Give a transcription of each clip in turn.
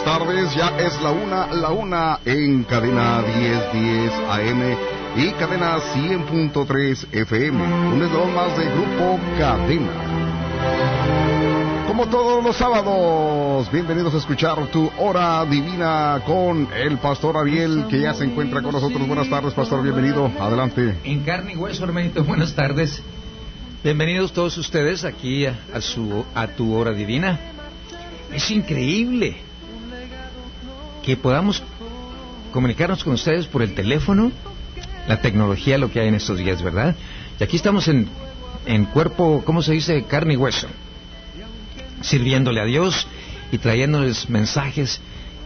buenas tardes. Ya es la una, la una en cadena 1010 AM y cadena 100.3 FM. Un eslabón más de Grupo Cadena. Como todos los sábados, bienvenidos a escuchar tu hora divina con el pastor Ariel que ya se encuentra con nosotros. Buenas tardes, pastor, bienvenido. Adelante. En carne y hueso, hermanito, buenas tardes. Bienvenidos todos ustedes aquí a su, a tu hora divina. Es increíble que podamos comunicarnos con ustedes por el teléfono, la tecnología, lo que hay en estos días, ¿verdad? Y aquí estamos en, en cuerpo, ¿cómo se dice? Carne y hueso, sirviéndole a Dios y trayéndoles mensajes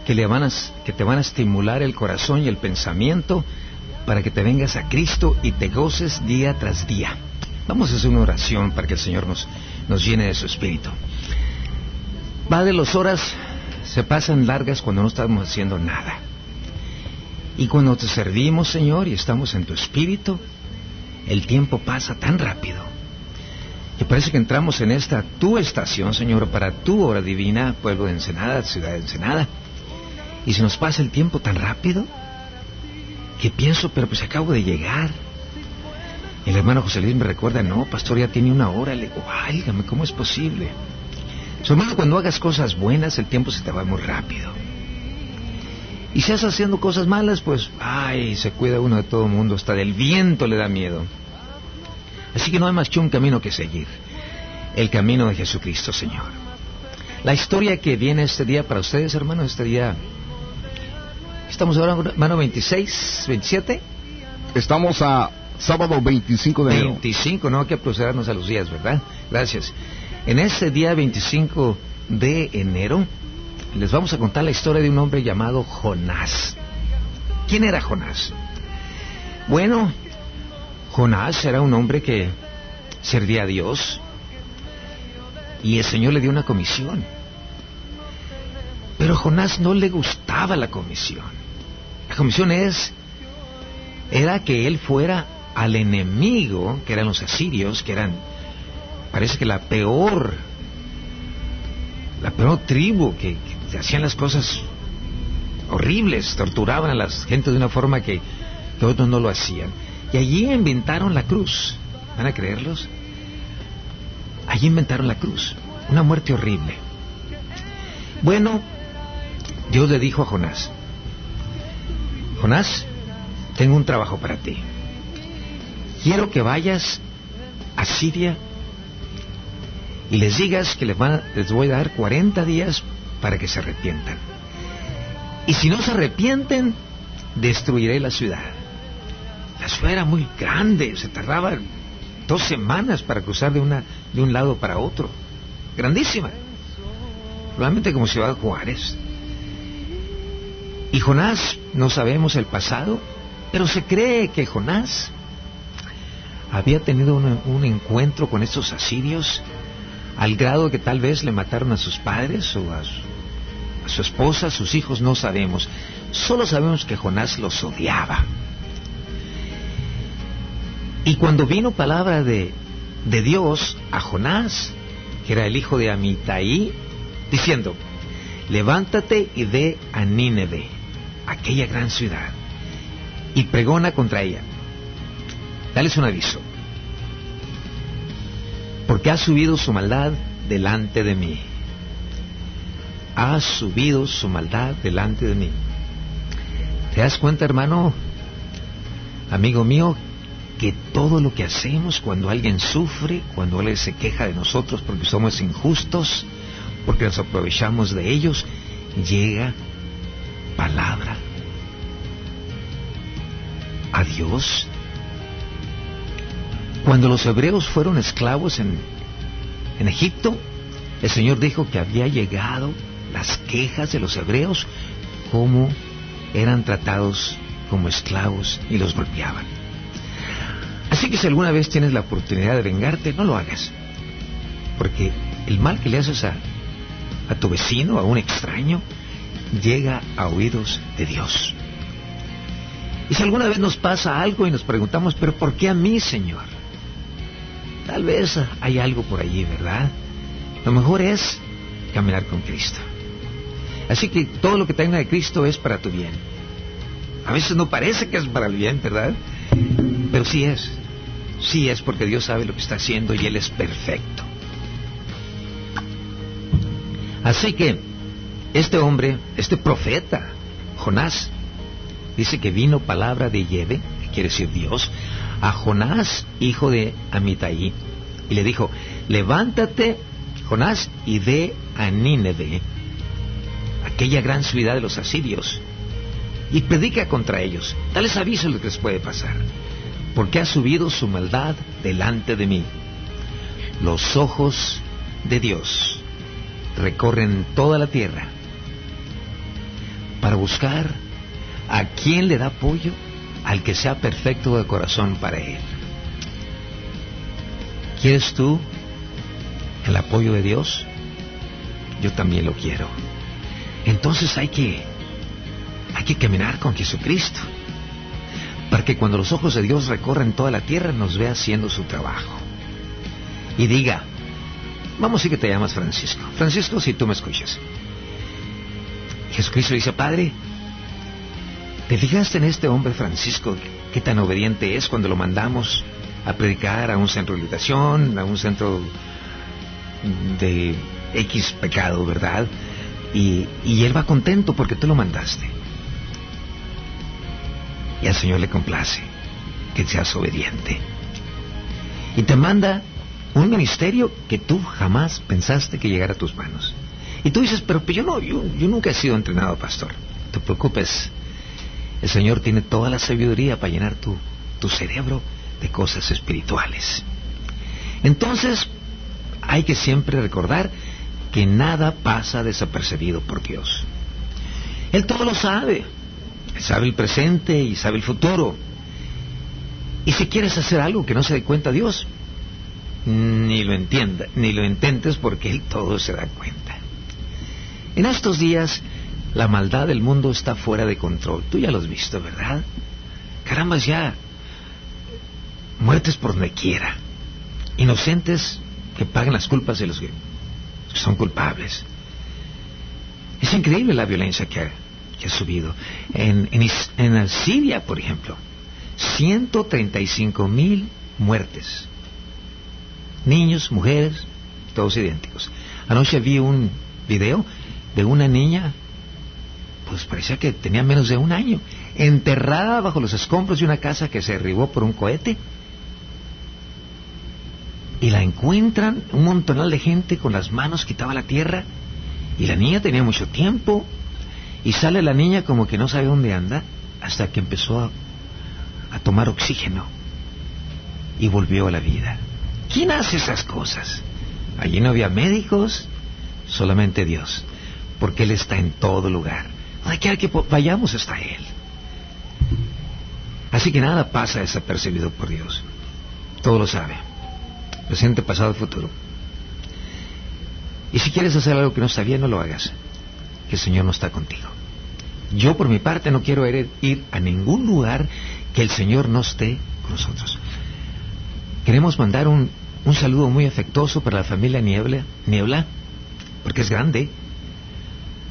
que, le van a, que te van a estimular el corazón y el pensamiento para que te vengas a Cristo y te goces día tras día. Vamos a hacer una oración para que el Señor nos, nos llene de su espíritu. Va de las horas se pasan largas cuando no estamos haciendo nada. Y cuando te servimos, Señor, y estamos en tu espíritu, el tiempo pasa tan rápido. Y parece que entramos en esta tu estación, Señor, para tu hora divina, pueblo de Ensenada, ciudad de Ensenada. Y se nos pasa el tiempo tan rápido que pienso, pero pues acabo de llegar. El hermano José Luis me recuerda, no, pastor, ya tiene una hora. Le digo, válgame, ¿cómo es posible? Su hermano, cuando hagas cosas buenas, el tiempo se te va muy rápido. Y si estás haciendo cosas malas, pues, ay, se cuida uno de todo el mundo, hasta del viento le da miedo. Así que no hay más que un camino que seguir, el camino de Jesucristo, Señor. La historia que viene este día para ustedes, hermanos, este día... Estamos ahora, hermano, 26, 27. Estamos a sábado 25 de enero. 25, no hay que procedernos a los días, ¿verdad? Gracias. En ese día 25 de enero les vamos a contar la historia de un hombre llamado Jonás. ¿Quién era Jonás? Bueno, Jonás era un hombre que servía a Dios y el Señor le dio una comisión. Pero Jonás no le gustaba la comisión. La comisión es era que él fuera al enemigo, que eran los asirios, que eran parece que la peor, la peor tribu que, hacían las cosas horribles, torturaban a las gente de una forma que, que otros no lo hacían. Y allí inventaron la cruz. ¿Van a creerlos? Allí inventaron la cruz. Una muerte horrible. Bueno, Dios le dijo a Jonás, Jonás, tengo un trabajo para ti. Quiero que vayas a Siria y les digas que les, van, les voy a dar 40 días para que se arrepientan. Y si no se arrepienten, destruiré la ciudad. La ciudad era muy grande, se tardaba dos semanas para cruzar de, una, de un lado para otro. Grandísima. Probablemente como Ciudad Juárez. Y Jonás, no sabemos el pasado, pero se cree que Jonás había tenido un, un encuentro con estos asirios al grado que tal vez le mataron a sus padres o a su, esposa, a sus hijos, no sabemos. Solo sabemos que Jonás los odiaba. Y cuando vino palabra de, de Dios a Jonás, que era el hijo de Amitai, diciendo, levántate y ve a Nínive, aquella gran ciudad, y pregona contra ella. Dales un aviso porque ha subido su maldad delante de mí. Ha subido su maldad delante de mí. ¿Te das cuenta, hermano, amigo mío, que todo lo que hacemos cuando alguien sufre, cuando alguien se queja de nosotros porque somos injustos, porque nos aprovechamos de ellos, llega palabra a Dios cuando los hebreos fueron esclavos en, en Egipto, el Señor dijo que había llegado las quejas de los hebreos, cómo eran tratados como esclavos y los golpeaban. Así que si alguna vez tienes la oportunidad de vengarte, no lo hagas. Porque el mal que le haces a, a tu vecino, a un extraño, llega a oídos de Dios. Y si alguna vez nos pasa algo y nos preguntamos, pero ¿por qué a mí, Señor? Tal vez hay algo por allí, ¿verdad? Lo mejor es caminar con Cristo. Así que todo lo que tenga de Cristo es para tu bien. A veces no parece que es para el bien, ¿verdad? Pero sí es. Sí es porque Dios sabe lo que está haciendo y Él es perfecto. Así que este hombre, este profeta, Jonás, dice que vino palabra de que quiere decir Dios, a Jonás, hijo de Amitai, y le dijo, levántate, Jonás, y ve a Nínive, aquella gran ciudad de los asirios, y predica contra ellos. Dales aviso lo que les puede pasar, porque ha subido su maldad delante de mí. Los ojos de Dios recorren toda la tierra para buscar a quien le da apoyo al que sea perfecto de corazón para él. ¿Quieres tú el apoyo de Dios? Yo también lo quiero. Entonces hay que hay que caminar con Jesucristo para que cuando los ojos de Dios recorren toda la tierra nos vea haciendo su trabajo. Y diga, vamos a que te llamas Francisco. Francisco, si tú me escuchas. Jesucristo dice, Padre, ¿te fijaste en este hombre Francisco? ¿Qué tan obediente es cuando lo mandamos a predicar a un centro de meditación, a un centro de X pecado, ¿verdad? Y, él va contento porque tú lo mandaste. Y al Señor le complace que seas obediente. Y te manda un ministerio que tú jamás pensaste que llegara a tus manos. Y tú dices, pero yo no, yo, nunca he sido entrenado pastor. Te preocupes. El Señor tiene toda la sabiduría para llenar tu, tu cerebro de cosas espirituales. Entonces, hay que siempre recordar que nada pasa desapercibido por Dios. Él todo lo sabe. sabe el presente y sabe el futuro. Y si quieres hacer algo que no se dé cuenta Dios, ni lo entienda, ni lo intentes porque Él todo se da cuenta. En estos días, la maldad del mundo está fuera de control. Tú ya lo has visto, ¿verdad? Caramba, ya. Muertes por donde quiera. Inocentes que pagan las culpas de los que son culpables. Es increíble la violencia que ha, subido. En, en, en Siria, por ejemplo, 135 mil muertes niños, mujeres, todos idénticos. Anoche vi un video de una niña, pues parecía que tenía menos de un año, enterrada bajo los escombros de una casa que se derribó por un cohete. Y la encuentran un montonal de gente con las manos quitaba la tierra. Y la niña tenía mucho tiempo. Y sale la niña como que no sabe dónde anda hasta que empezó a, a tomar oxígeno y volvió a la vida. ¿Quién hace esas cosas? Allí no había médicos, solamente Dios, porque Él está en todo lugar. Donde quiera que vayamos está Él. Así que nada pasa desapercibido por Dios. Todo lo sabe. Presente, pasado, futuro. Y si quieres hacer algo que no está bien, no lo hagas. Que el Señor no está contigo. Yo por mi parte no quiero ir a ningún lugar que el Señor no esté con nosotros. Queremos mandar un, un saludo muy afectuoso para la familia Niebla, Niebla, porque es grande.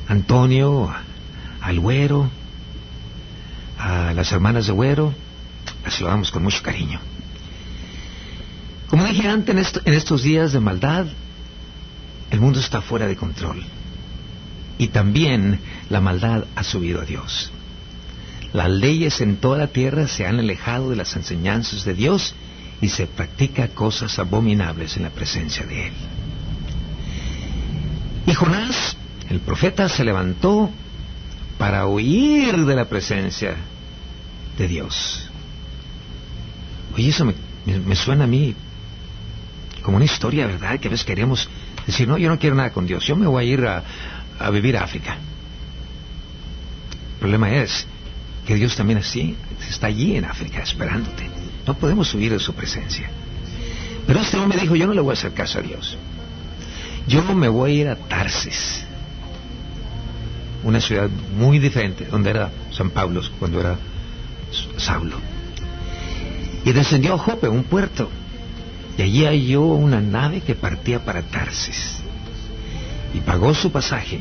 Antonio, al Güero, a las hermanas de Güero, las saludamos con mucho cariño. Como dije antes, en estos días de maldad, el mundo está fuera de control. Y también la maldad ha subido a Dios. Las leyes en toda la tierra se han alejado de las enseñanzas de Dios y se practica cosas abominables en la presencia de él. Y Jonás, el profeta, se levantó para huir de la presencia de Dios. Oye, eso me, suena a mí como una historia, ¿verdad? Que a veces queremos decir, no, yo no quiero nada con Dios, yo me voy a ir a, a vivir a África. El problema es que Dios también así está allí en África esperándote. No podemos huir de su presencia. Pero este hombre dijo, yo no le voy a hacer caso a Dios. Yo me voy a ir a Tarsis, una ciudad muy diferente, donde era San Pablo cuando era Saulo. Y descendió a Jope, un puerto, y allí halló una nave que partía para Tarsis. Y pagó su pasaje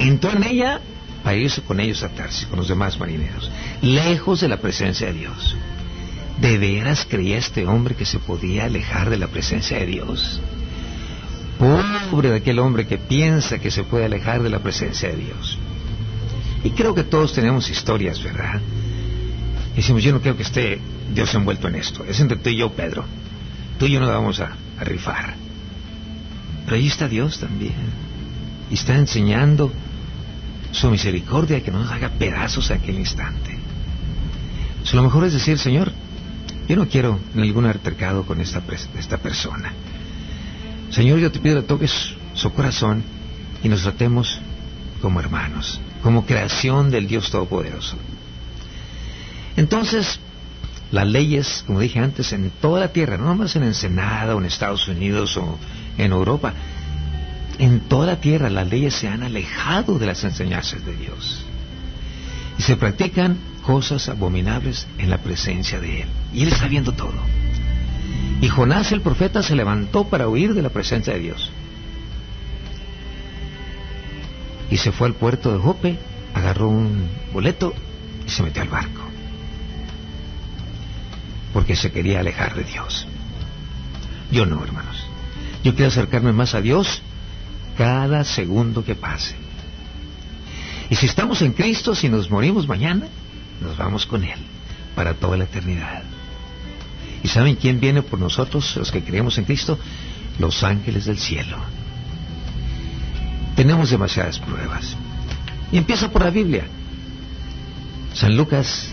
entró en ella para irse con ellos a Tarsis, con los demás marineros, lejos de la presencia de Dios. ¿De veras creía este hombre que se podía alejar de la presencia de Dios? Pobre de aquel hombre que piensa que se puede alejar de la presencia de Dios. Y creo que todos tenemos historias, ¿verdad? Y decimos, yo no creo que esté Dios envuelto en esto. Es entre tú y yo, Pedro. Tú y yo nos vamos a, rifar. Pero ahí está Dios también. Y está enseñando su misericordia que no nos haga pedazos a aquel instante. Lo mejor es decir, Señor, yo no quiero ningún altercado con esta, esta persona. Señor, yo te pido que toques su corazón y nos tratemos como hermanos, como creación del Dios Todopoderoso. Entonces, las leyes, como dije antes, en toda la tierra, no nomás en Ensenada o en Estados Unidos o en Europa, en toda la tierra las leyes se han alejado de las enseñanzas de Dios. Y se practican cosas abominables en la presencia de Él. Y Él está viendo todo. Y Jonás el profeta se levantó para huir de la presencia de Dios. Y se fue al puerto de Jope, agarró un boleto y se metió al barco. Porque se quería alejar de Dios. Yo no, hermanos. Yo quiero acercarme más a Dios cada segundo que pase. Y si estamos en Cristo, si nos morimos mañana, nos vamos con Él para toda la eternidad. ¿Y saben quién viene por nosotros, los que creemos en Cristo? Los ángeles del cielo. Tenemos demasiadas pruebas. Y empieza por la Biblia. San Lucas,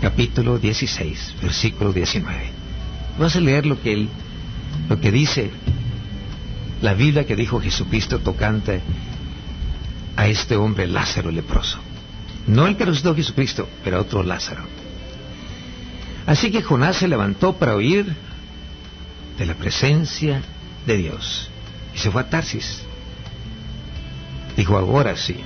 capítulo 16, versículo 19. Vas a leer lo que él, lo que dice la Biblia que dijo Jesucristo tocante a este hombre Lázaro leproso. No el que resucitó Jesucristo, pero otro Lázaro. Así que Jonás se levantó para huir de la presencia de Dios y se fue a Tarsis. Dijo, ahora sí.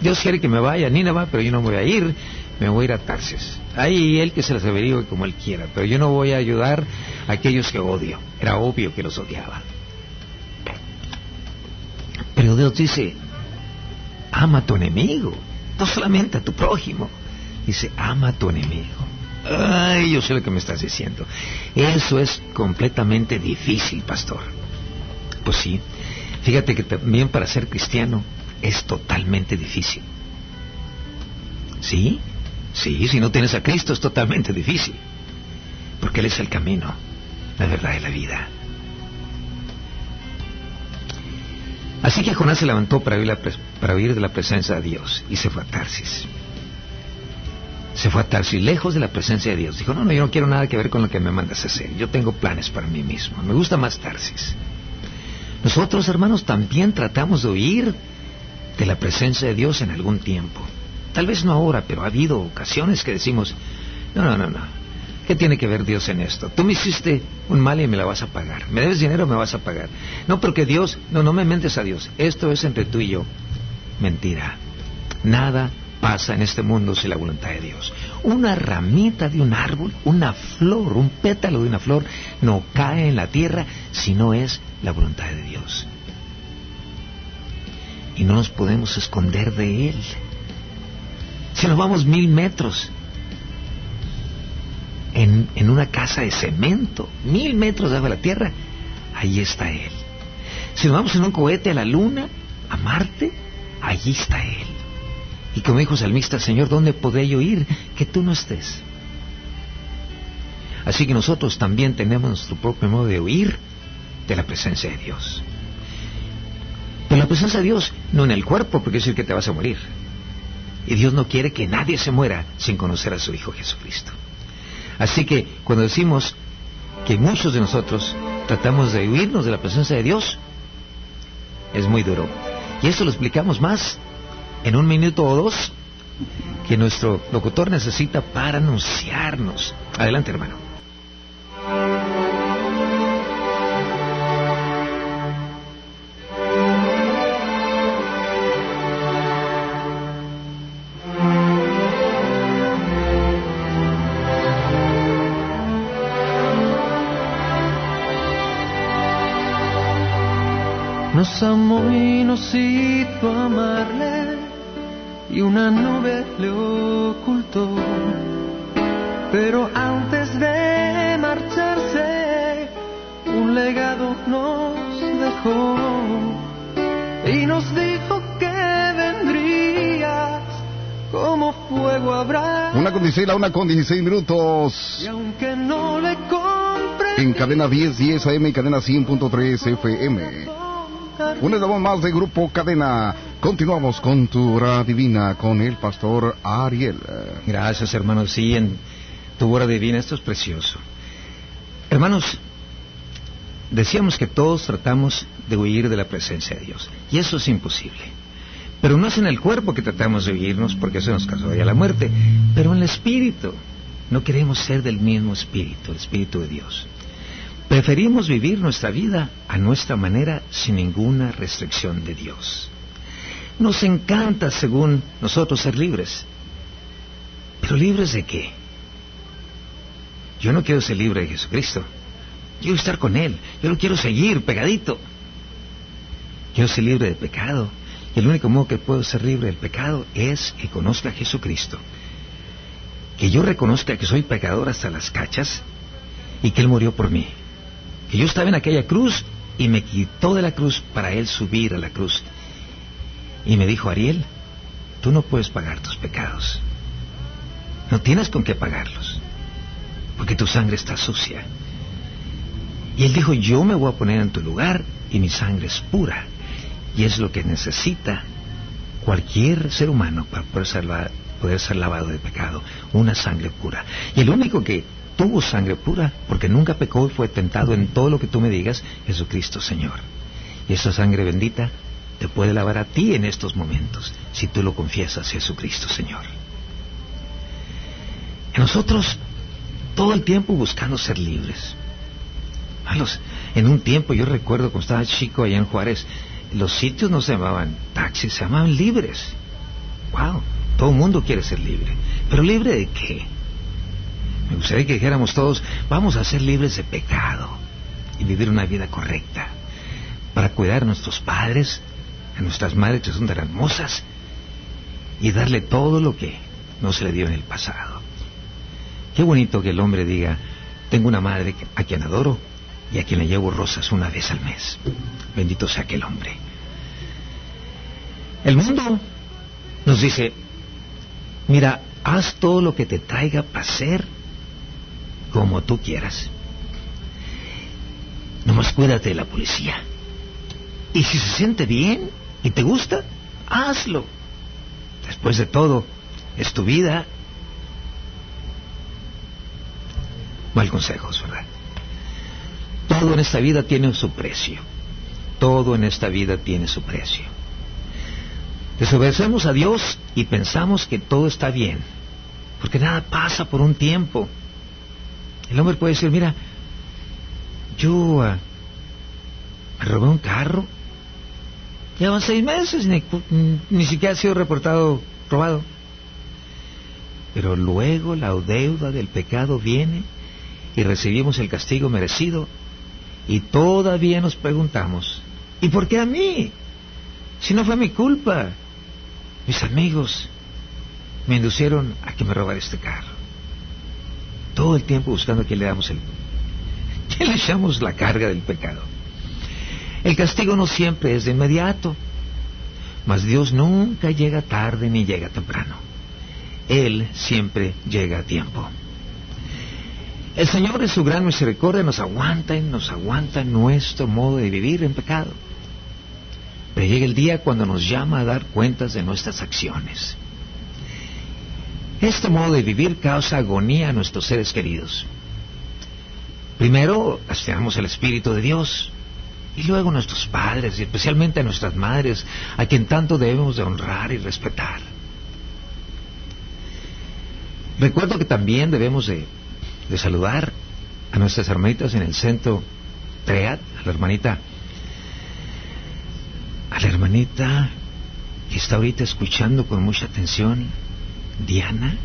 Dios quiere que me vaya a Nínive, pero yo no voy a ir, me voy a ir a Tarsis. Ahí él que se las averigüe como él quiera, pero yo no voy a ayudar a aquellos que odio. Era obvio que los odiaba. Pero Dios dice, ama a tu enemigo, no solamente a tu prójimo. Dice, ama a tu enemigo. Ay, yo sé lo que me estás diciendo. Eso es completamente difícil, pastor. Pues sí, fíjate que también para ser cristiano es totalmente difícil. ¿Sí? Sí, si no tienes a Cristo es totalmente difícil. Porque Él es el camino, la verdad y la vida. Así que Jonás se levantó para huir, para huir de la presencia de Dios y se fue a Tarsis. Se fue a Tarsis, lejos de la presencia de Dios. Dijo, no, no, yo no quiero nada que ver con lo que me mandas a hacer. Yo tengo planes para mí mismo. Me gusta más Tarsis. Nosotros, hermanos, también tratamos de huir de la presencia de Dios en algún tiempo. Tal vez no ahora, pero ha habido ocasiones que decimos, no, no, no, no. ¿Qué tiene que ver Dios en esto? Tú me hiciste un mal y me la vas a pagar. ¿Me debes dinero? Me vas a pagar. No, porque Dios, no, no me mentes a Dios. Esto es entre tú y yo. Mentira. Nada pasa en este mundo sin la voluntad de Dios. Una ramita de un árbol, una flor, un pétalo de una flor, no cae en la tierra si no es la voluntad de Dios. Y no nos podemos esconder de Él. Si nos vamos mil metros en, una casa de cemento, mil metros de la tierra, ahí está Él. Si nos vamos en un cohete a la luna, a Marte, allí está Él. Y como dijo Salmista, Señor, ¿dónde podré yo ir que tú no estés? Así que nosotros también tenemos nuestro propio modo de huir de la presencia de Dios. Pero la presencia de Dios no en el cuerpo, porque es el que te vas a morir. Y Dios no quiere que nadie se muera sin conocer a su Hijo Jesucristo. Así que cuando decimos que muchos de nosotros tratamos de huirnos de la presencia de Dios, es muy duro. Y esto lo explicamos más en un minuto o dos que nuestro locutor necesita para anunciarnos. Adelante, hermano. Hizo amarle y una nube le ocultó. Pero antes de marcharse, un legado nos dejó y nos dijo que vendrías como fuego habrá. Una con 16, la una con 16 minutos. Y aunque no le compre En cadena 10, 10 AM y cadena 100.3 FM. Un eslabón más de Grupo Cadena. Continuamos con tu hora divina con el pastor Ariel. Gracias, hermanos. Sí, en tu hora divina, esto es precioso. Hermanos, decíamos que todos tratamos de huir de la presencia de Dios. Y eso es imposible. Pero no es en el cuerpo que tratamos de huirnos, porque eso nos causaría la muerte, pero en el espíritu. No queremos ser del mismo espíritu, el espíritu de Dios. Preferimos vivir nuestra vida a nuestra manera sin ninguna restricción de Dios. Nos encanta, según nosotros, ser libres. ¿Pero libres de qué? Yo no quiero ser libre de Jesucristo. Quiero estar con Él. Yo lo quiero seguir pegadito. Quiero ser libre de pecado. Y el único modo que puedo ser libre del pecado es que conozca a Jesucristo. Que yo reconozca que soy pecador hasta las cachas y que Él murió por mí. Que yo estaba en aquella cruz y me quitó de la cruz para Él subir a la cruz. Y me dijo, Ariel, tú no puedes pagar tus pecados. No tienes con qué pagarlos. Porque tu sangre está sucia. Y Él dijo, yo me voy a poner en tu lugar y mi sangre es pura. Y es lo que necesita cualquier ser humano para poder ser, poder ser lavado de pecado, una sangre pura. Y el único que tuvo sangre pura, porque nunca pecó y fue tentado en todo lo que tú me digas, Jesucristo Señor. Y esa sangre bendita te puede lavar a ti en estos momentos, si tú lo confiesas, Jesucristo Señor. Nosotros, todo el tiempo buscando ser libres. Los- en un tiempo, yo recuerdo cuando estaba chico allá en Juárez, los sitios no se llamaban taxis, se llamaban libres. Wow, todo el mundo quiere ser libre. ¿Pero libre de qué? Me gustaría que dijéramos todos, vamos a ser libres de pecado y vivir una vida correcta para cuidar a nuestros padres, a nuestras madres que son tan hermosas y darle todo lo que no se le dio en el pasado. Qué bonito que el hombre diga, tengo una madre a quien adoro y a quien le llevo rosas una vez al mes. Bendito sea aquel hombre. El mundo nos dice, mira, haz todo lo que te traiga placer como tú quieras. Nomás cuídate de la policía. Y si se siente bien y te gusta, hazlo. Después de todo, es tu vida. Mal consejos, ¿verdad? Todo en esta vida tiene su precio. Todo en esta vida tiene su precio. Desobedecemos a Dios y pensamos que todo está bien, porque nada pasa por un tiempo. El hombre puede decir, mira, yo ah, me robé un carro, llevan seis meses, ni, ni siquiera ha sido reportado robado. Pero luego la deuda del pecado viene y recibimos el castigo merecido y todavía nos preguntamos, ¿y por qué a mí? Si no fue mi culpa. Mis amigos me inducieron a que me robara este carro. Todo el tiempo buscando que le damos el... que le echamos la carga del pecado. El castigo no siempre es de inmediato, mas Dios nunca llega tarde ni llega temprano. Él siempre llega a tiempo. El Señor en su gran misericordia nos aguanta y nos aguanta nuestro modo de vivir en pecado. Pero llega el día cuando nos llama a dar cuentas de nuestras acciones. Este modo de vivir causa agonía a nuestros seres queridos. Primero lastimamos el Espíritu de Dios y luego nuestros padres y especialmente a nuestras madres, a quien tanto debemos de honrar y respetar. Recuerdo que también debemos de, de saludar a nuestras hermanitas en el centro TREAD, a la hermanita, a la hermanita que está ahorita escuchando con mucha atención, Diana,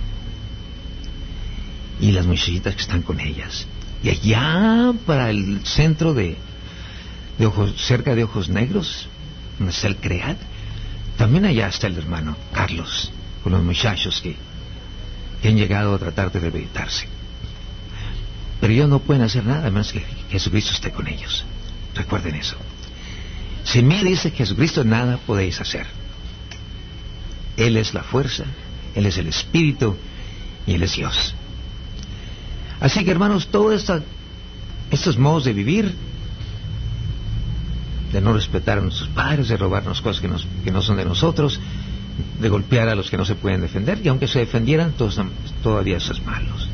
y las muchachitas que están con ellas. Y allá para el centro de, de ojos, cerca de Ojos Negros, donde está el CREAD, también allá está el hermano Carlos, con los muchachos que, que han llegado a tratar de rehabilitarse. Pero ellos no pueden hacer nada menos que Jesucristo esté con ellos. Recuerden eso. Si me dice Jesucristo, nada podéis hacer. Él es la fuerza, Él es el Espíritu y Él es Dios. Así que hermanos, todos estos modos de vivir, de no respetar a nuestros padres, de robarnos cosas que, no son de nosotros, de golpear a los que no se pueden defender, y aunque se defendieran, todavía son malos.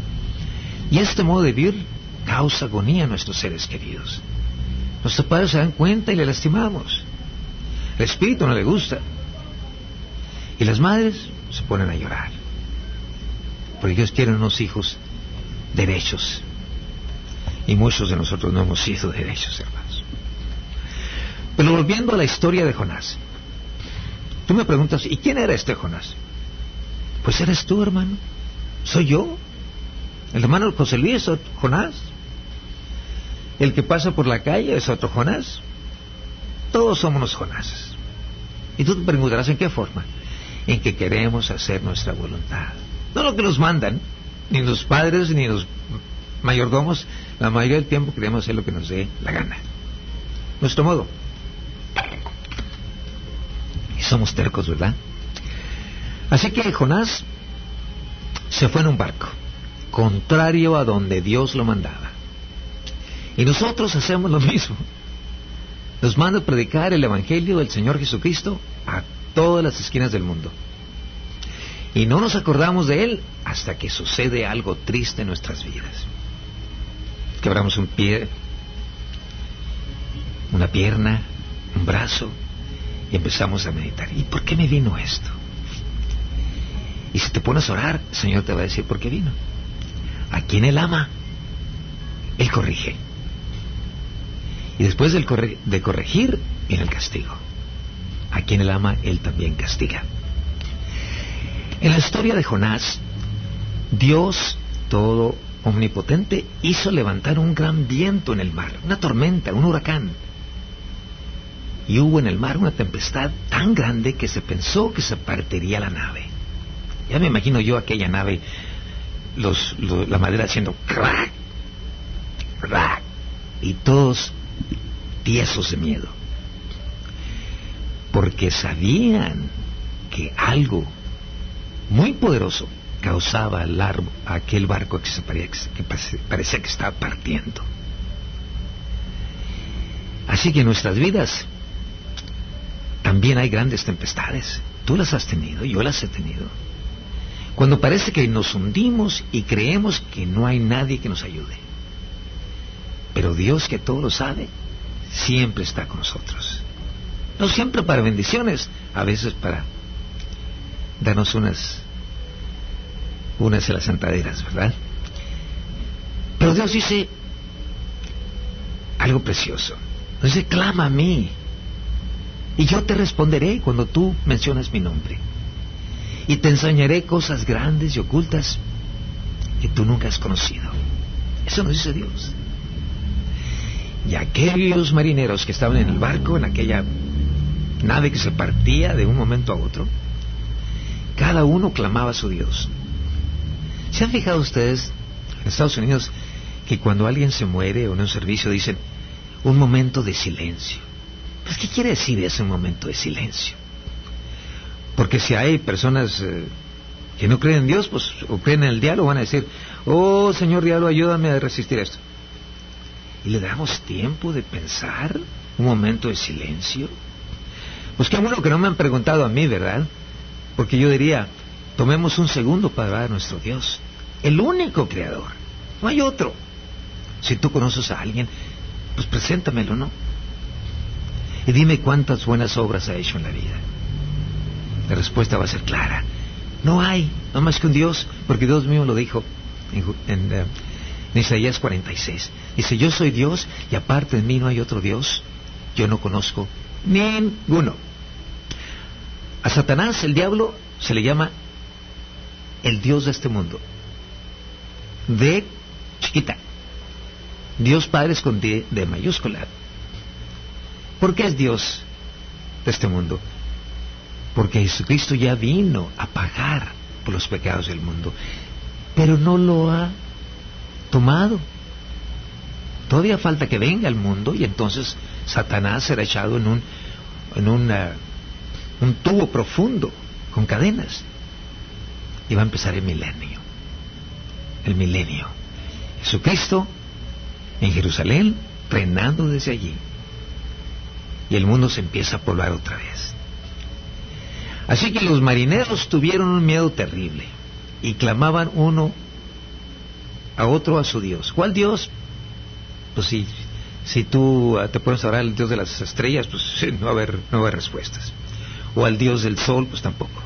Y este modo de vivir causa agonía a nuestros seres queridos. Nuestros padres se dan cuenta y le lastimamos. El espíritu no le gusta. Y las madres se ponen a llorar. Porque ellos quieren unos hijos derechos. Y muchos de nosotros no hemos sido derechos, hermanos. Pero volviendo a la historia de Jonás. Tú me preguntas, ¿y quién era este Jonás? Pues eres tú, hermano. Soy yo. El hermano José Luis es Jonás. El que pasa por la calle es otro Jonás. Todos somos los Jonases. Y tú te preguntarás en qué forma. En que queremos hacer nuestra voluntad. No lo que nos mandan, ni los padres, ni los mayordomos. La mayoría del tiempo queremos hacer lo que nos dé la gana. Nuestro modo. Y somos tercos, ¿verdad? Así que Jonás se fue en un barco, contrario a donde Dios lo mandaba. Y nosotros hacemos lo mismo. Nos manda a predicar el Evangelio del Señor Jesucristo a todas las esquinas del mundo. Y no nos acordamos de Él hasta que sucede algo triste en nuestras vidas. Quebramos un pie, una pierna, un brazo, y empezamos a meditar. ¿Y por qué me vino esto? Y si te pones a orar, el Señor te va a decir por qué vino. A quien Él ama, Él corrige. Y después de corregir, viene el castigo. A quien Él ama, Él también castiga. En la historia de Jonás, Dios todo omnipotente hizo levantar un gran viento en el mar, una tormenta, un huracán. Y hubo en el mar una tempestad tan grande que se pensó que se partiría la nave. Ya me imagino yo aquella nave, los, la madera haciendo crack, crack, y todos tiesos de miedo. Porque sabían que algo muy poderoso causaba a aquel barco que, parecía, que parecía que estaba partiendo. Así que en nuestras vidas también hay grandes tempestades. Tú las has tenido, yo las he tenido. Cuando parece que nos hundimos y creemos que no hay nadie que nos ayude. Pero Dios que todo lo sabe, siempre está con nosotros. No siempre para bendiciones, a veces para darnos unas, unas las sentaderas, ¿verdad? Pero Dios dice algo precioso. Dice, clama a mí. Y yo te responderé cuando tú mencionas mi nombre. Y te enseñaré cosas grandes y ocultas que tú nunca has conocido. Eso nos dice Dios. Y aquellos marineros que estaban en el barco, en aquella nave que se partía de un momento a otro, cada uno clamaba a su Dios. ¿Se han fijado ustedes en Estados Unidos que cuando alguien se muere o en un servicio dicen un momento de silencio? Pues, ¿qué quiere decir ese momento de silencio? Porque si hay personas eh, que no creen en Dios, pues o creen en el diablo, van a decir, oh Señor diablo, ayúdame a resistir esto y le damos tiempo de pensar, un momento de silencio. Pues qué bueno que no me han preguntado a mí, ¿verdad? Porque yo diría, tomemos un segundo para ver a nuestro Dios, el único creador, no hay otro. Si tú conoces a alguien, pues preséntamelo, ¿no? Y dime cuántas buenas obras ha hecho en la vida. La respuesta va a ser clara. No hay, no más que un Dios, porque Dios mío lo dijo en, eh, en Isaías 46. Dice, yo soy Dios y aparte de mí no hay otro Dios. Yo no conozco ninguno. A Satanás, el diablo, se le llama el Dios de este mundo. De chiquita. Dios Padre es con D de mayúscula. ¿Por qué es Dios? de este mundo. Porque Jesucristo ya vino a pagar por los pecados del mundo. Pero no lo ha tomado. Todavía falta que venga el mundo y entonces Satanás será echado en un, en un tubo profundo con cadenas. Y va a empezar el milenio. El milenio. Jesucristo en Jerusalén, reinando desde allí. Y el mundo se empieza a poblar otra vez. Así que los marineros tuvieron un miedo terrible y clamaban uno a otro a su Dios. ¿Cuál Dios? Pues si, si tú ah, te pones a orar al Dios de las estrellas, pues no va a haber, no va a haber respuestas. O al Dios del sol, pues tampoco.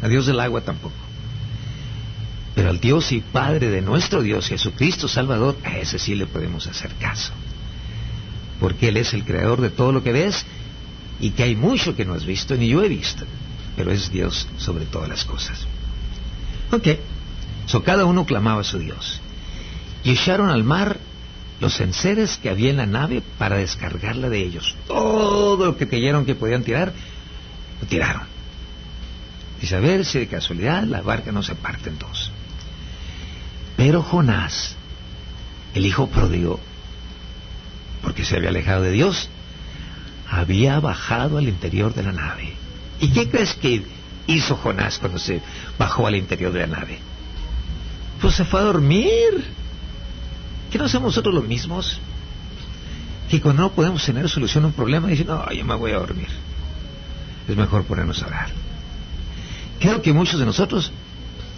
Al Dios del agua tampoco. Pero al Dios y Padre de nuestro Dios, Jesucristo Salvador, a ese sí le podemos hacer caso. Porque Él es el creador de todo lo que ves y que hay mucho que no has visto ni yo he visto. Pero es Dios sobre todas las cosas. Ok. So cada uno clamaba a su Dios. Y echaron al mar los enseres que había en la nave para descargarla de ellos. Todo lo que creyeron que podían tirar, lo tiraron. Y saber si de casualidad la barca no se parte en dos. Pero Jonás, el hijo pródigo, porque se había alejado de Dios, había bajado al interior de la nave. ¿Y qué crees que hizo Jonás cuando se bajó al interior de la nave? Pues se fue a dormir. ¿Qué no hacemos nosotros los mismos? Que cuando no podemos tener solución a un problema, dicen, no, yo me voy a dormir. Es mejor ponernos a orar. Creo que muchos de nosotros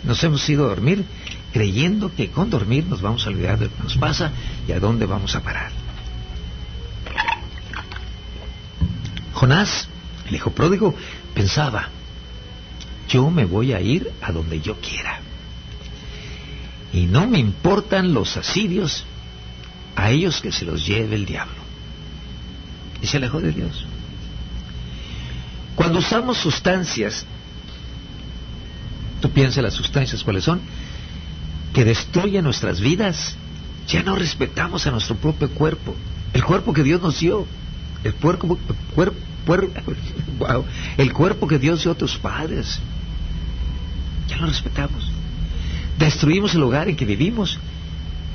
nos hemos ido a dormir creyendo que con dormir nos vamos a olvidar de lo que nos pasa y a dónde vamos a parar. Jonás, el hijo pródigo, pensaba, yo me voy a ir a donde yo quiera. Y no me importan los asirios, a ellos que se los lleve el diablo. Y se alejó de Dios. Cuando usamos sustancias, tú piensas las sustancias cuáles son, que destruyen nuestras vidas, ya no respetamos a nuestro propio cuerpo, el cuerpo que Dios nos dio, el cuerpo, el cuerpo que Dios dio a tus padres. Ya lo respetamos. Destruimos el hogar en que vivimos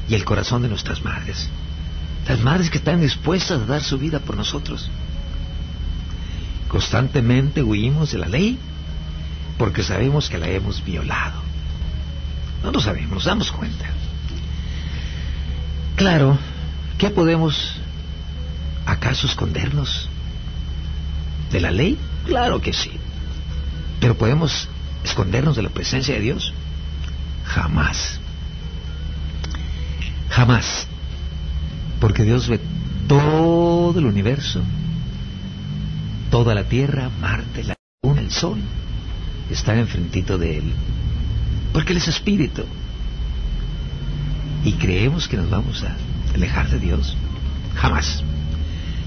y el corazón de nuestras madres. Las madres que están dispuestas a dar su vida por nosotros. Constantemente huimos de la ley porque sabemos que la hemos violado. No lo sabemos, nos damos cuenta. Claro, ¿qué podemos acaso escondernos de la ley? Claro que sí. Pero podemos escondernos de la presencia de Dios? Jamás. Jamás. Porque Dios ve todo el universo, toda la tierra, Marte, la luna, el sol, están enfrentito de Él. Porque Él es espíritu. Y creemos que nos vamos a alejar de Dios. Jamás.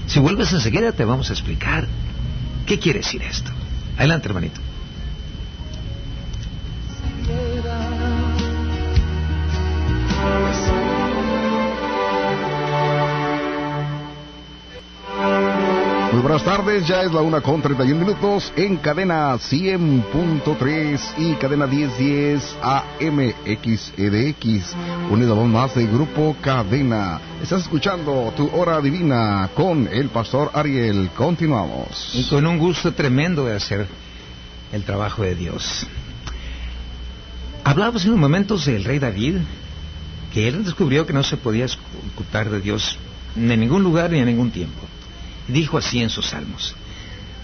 Si vuelves enseguida te vamos a explicar qué quiere decir esto. Adelante, hermanito. Tardes, ya es la una con 31 minutos en cadena 100.3 y cadena 1010 AMXEDX. Unido a más del grupo Cadena. Estás escuchando tu hora divina con el pastor Ariel. Continuamos. Y con un gusto tremendo de hacer el trabajo de Dios. Hablábamos en un momento del rey David, que él descubrió que no se podía ocultar de Dios en ningún lugar ni en ningún tiempo dijo así en sus salmos,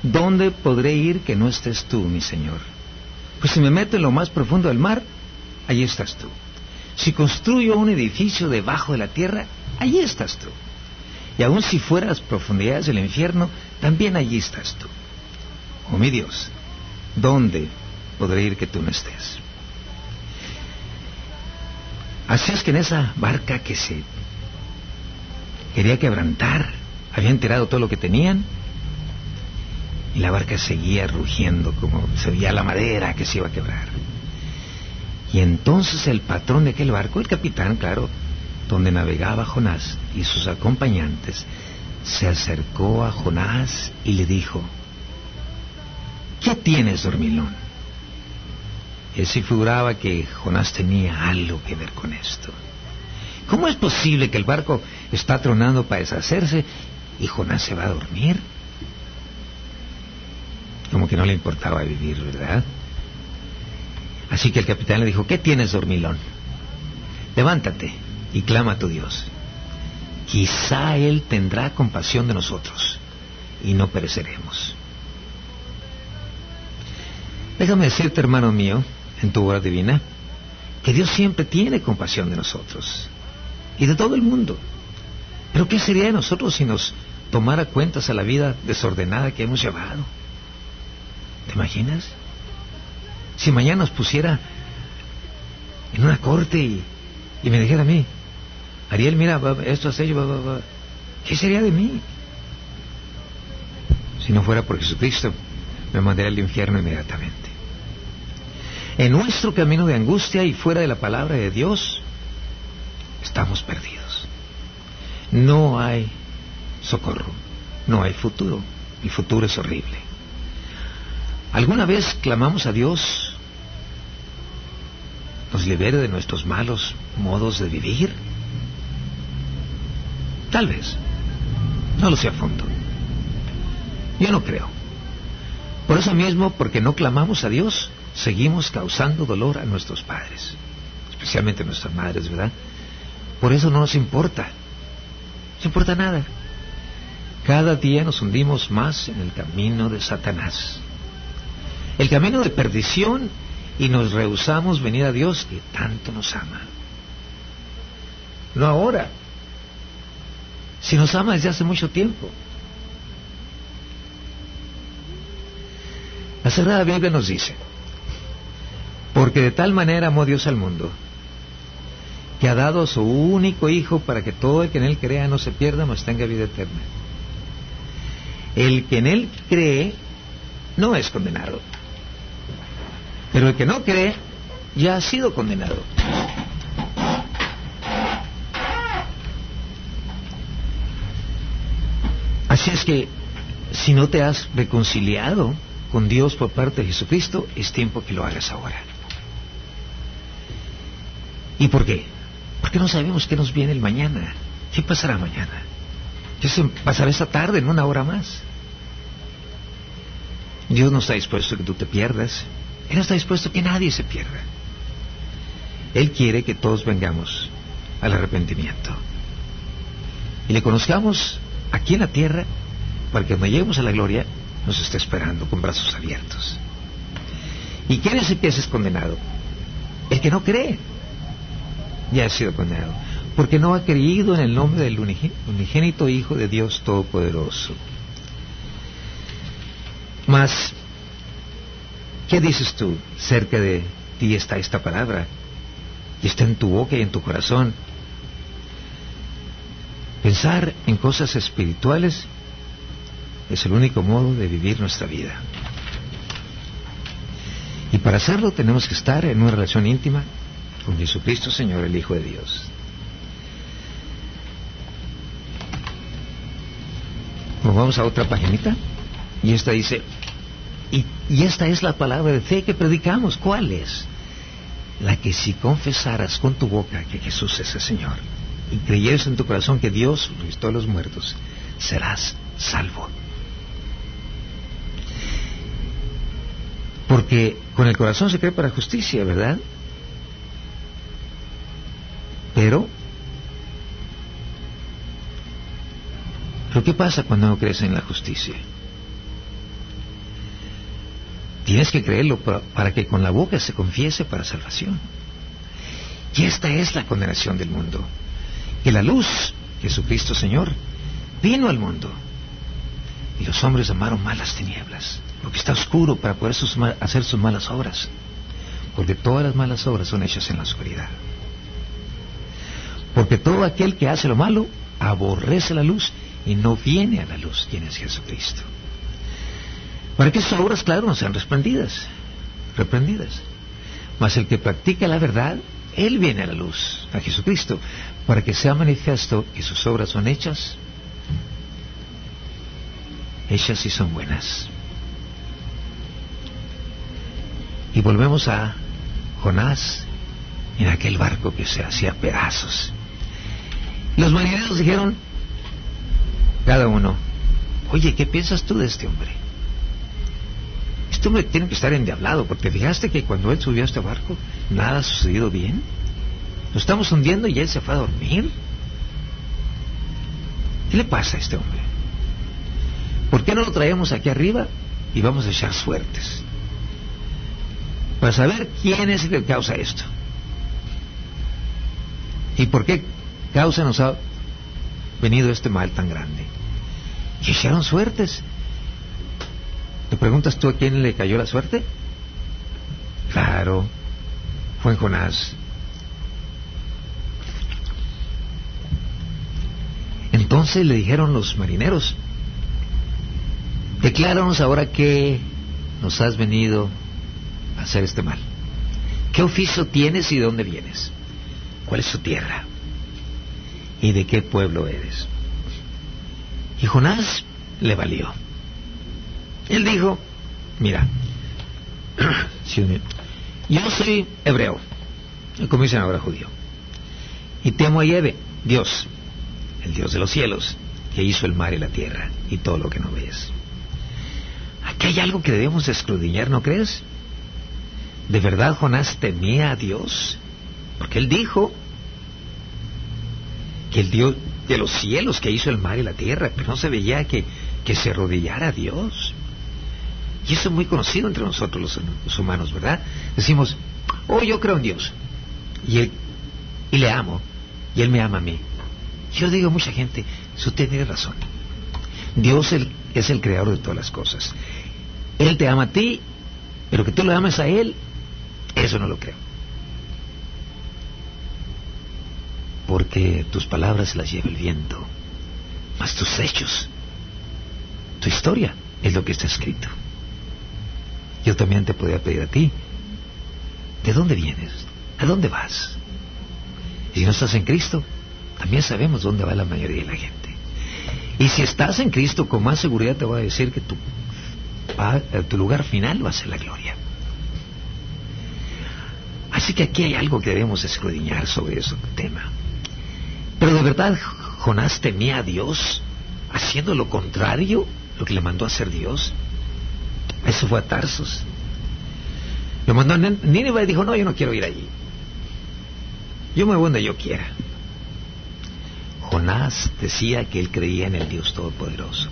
¿dónde podré ir que no estés tú, mi Señor? Pues si me meto en lo más profundo del mar, allí estás tú. Si construyo un edificio debajo de la tierra, allí estás tú. Y aun si fueras profundidades del infierno, también allí estás tú. Oh mi Dios, ¿dónde podré ir que tú no estés? Así es que en esa barca que se quería quebrantar, habían tirado todo lo que tenían y la barca seguía rugiendo como se veía la madera que se iba a quebrar. Y entonces el patrón de aquel barco, el capitán, claro, donde navegaba Jonás y sus acompañantes, se acercó a Jonás y le dijo, ¿qué tienes, dormilón? Él se figuraba que Jonás tenía algo que ver con esto. ¿Cómo es posible que el barco está tronando para deshacerse y Jonás se va a dormir? Como que no le importaba vivir, ¿verdad? Así que el capitán le dijo, ¿qué tienes, dormilón? Levántate y clama a tu Dios. Quizá Él tendrá compasión de nosotros y no pereceremos. Déjame decirte, hermano mío, en tu hora divina, que Dios siempre tiene compasión de nosotros y de todo el mundo. Pero ¿qué sería de nosotros si nos tomara cuentas a la vida desordenada que hemos llevado? ¿Te imaginas? Si mañana nos pusiera en una corte y, me dijera a mí, Ariel, mira, esto es ello, ¿qué sería de mí? Si no fuera por Jesucristo, me mandaría al infierno inmediatamente. En nuestro camino de angustia y fuera de la palabra de Dios, estamos perdidos. No hay socorro, no hay futuro. El futuro es horrible. ¿Alguna vez clamamos a Dios nos libere de nuestros malos modos de vivir? Tal vez. No lo sé a fondo. Yo no creo. Por eso mismo, porque no clamamos a Dios, seguimos causando dolor a nuestros padres, especialmente a nuestras madres, ¿verdad? Por eso no nos importa. No importa nada. Cada día nos hundimos más en el camino de Satanás. El camino de perdición y nos rehusamos venir a Dios que tanto nos ama. No ahora, si nos ama desde hace mucho tiempo. La Sagrada Biblia nos dice, porque de tal manera amó Dios al mundo, que ha dado a su único Hijo para que todo el que en Él crea no se pierda, mas tenga vida eterna. El que en Él cree no es condenado, pero el que no cree ya ha sido condenado. Así es que si no te has reconciliado con Dios por parte de Jesucristo, es tiempo que lo hagas ahora. ¿Y por qué? Porque no sabemos qué nos viene el mañana. ¿Qué pasará mañana? ¿Qué se pasará esta tarde, en una hora más? Dios no está dispuesto a que tú te pierdas. Él no está dispuesto a que nadie se pierda. Él quiere que todos vengamos al arrepentimiento. Y le conozcamos aquí en la tierra para que cuando lleguemos a la gloria nos esté esperando con brazos abiertos. ¿Y quién es el que es condenado? El que no cree ya ha sido condenado, porque no ha creído en el nombre del unigénito Hijo de Dios Todopoderoso. Mas, ¿qué dices tú? Cerca de ti está esta palabra, y está en tu boca y en tu corazón. Pensar en cosas espirituales es el único modo de vivir nuestra vida. Y para hacerlo tenemos que estar en una relación íntima con Jesucristo Señor, el Hijo de Dios. Nos vamos a otra paginita y esta dice, y, esta es la palabra de fe que predicamos. ¿Cuál es? La que si confesaras con tu boca que Jesús es el Señor y creyeres en tu corazón que Dios resucitó a los muertos, serás salvo. Porque con el corazón se cree para justicia, ¿verdad? Pero, ¿pero qué pasa cuando no crees en la justicia? Tienes que creerlo para, que con la boca se confiese para salvación. Y esta es la condenación del mundo. Que la luz, Jesucristo Señor, vino al mundo. Y los hombres amaron más las tinieblas porque está oscuro para poder hacer sus malas obras, porque todas las malas obras son hechas en la oscuridad. Porque todo aquel que hace lo malo aborrece la luz y no viene a la luz, quien es Jesucristo. Para que sus obras, claro, no sean reprendidas, reprendidas. Mas el que practica la verdad, él viene a la luz, a Jesucristo, para que sea manifiesto que sus obras son hechas, hechas y son buenas. Y volvemos a Jonás en aquel barco que se hacía pedazos. Los marineros dijeron, cada uno, oye, ¿qué piensas tú de este hombre? Hombre tiene que estar endiablado, porque fijaste que cuando él subió a este barco, nada ha sucedido bien. Lo estamos hundiendo y él se fue a dormir. ¿Qué le pasa a este hombre? ¿Por qué no lo traemos aquí arriba y vamos a echar suertes? Para saber quién es el que causa esto. ¿Y por qué causa nos ha venido este mal tan grande? Y echaron suertes. ¿Te preguntas tú a quién le cayó la suerte? Claro, fue en Jonás. Entonces le dijeron los marineros, decláranos ahora que nos has venido a hacer este mal. ¿Qué oficio tienes y de dónde vienes? ¿Cuál es tu tierra? ¿Y de qué pueblo eres? Y Jonás le valió. Él dijo, mira, yo soy hebreo, como dicen ahora judío, y temo a Yahvé, Dios, el Dios de los cielos, que hizo el mar y la tierra y todo lo que no ves. Aquí hay algo que debemos escudriñar, ¿no crees? ¿De verdad Jonás temía a Dios? Porque él dijo que el Dios de los cielos que hizo el mar y la tierra, pero no se veía que, que se arrodillara a Dios. Y eso es muy conocido entre nosotros los, humanos, ¿verdad? Decimos, oh, yo creo en Dios. Y, y le amo. Y Él me ama a mí. Yo digo a mucha gente, usted tiene razón. Dios el, es el creador de todas las cosas. Él te ama a ti, pero que tú lo ames a Él, eso no lo creo. Porque tus palabras las lleva el viento, más tus hechos, tu historia es lo que está escrito. Yo también te podría pedir a ti, ¿de dónde vienes? ¿A dónde vas? Y si no estás en Cristo, también sabemos dónde va la mayoría de la gente. Y si estás en Cristo, con más seguridad te voy a decir que tu, tu lugar final va a ser la gloria. Así que aquí hay algo que debemos escudriñar sobre ese tema. Pero de verdad, Jonás temía a Dios haciendo lo contrario, lo que le mandó a hacer Dios. Eso fue a Tarsos. Lo Nínive dijo, no, yo no quiero ir allí. Yo me voy donde yo quiera. Jonás decía que él creía en el Dios Todopoderoso.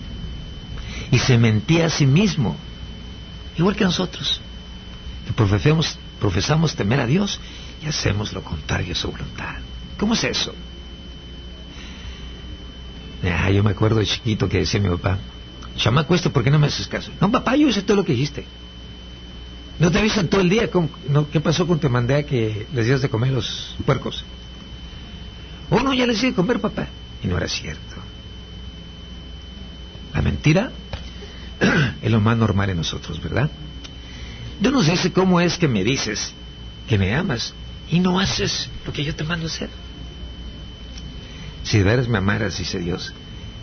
Y se mentía a sí mismo, igual que nosotros, que profesamos, profesamos temer a Dios y hacemos lo contrario a su voluntad. ¿Cómo es eso? Ah, yo me acuerdo de chiquito que decía mi papá, chamaco este, ¿por qué no me haces caso? No, papá, yo hice todo lo que dijiste. No te avisan todo el día. ¿Qué pasó cuando te mandé a que les dieras de comer los puercos? Oh, no, ya les di de comer, papá. Y no era cierto. La mentira es lo más normal en nosotros, ¿verdad? Yo no sé cómo es que me dices que me amas y no haces lo que yo te mando hacer. Si de veras me amaras, dice Dios,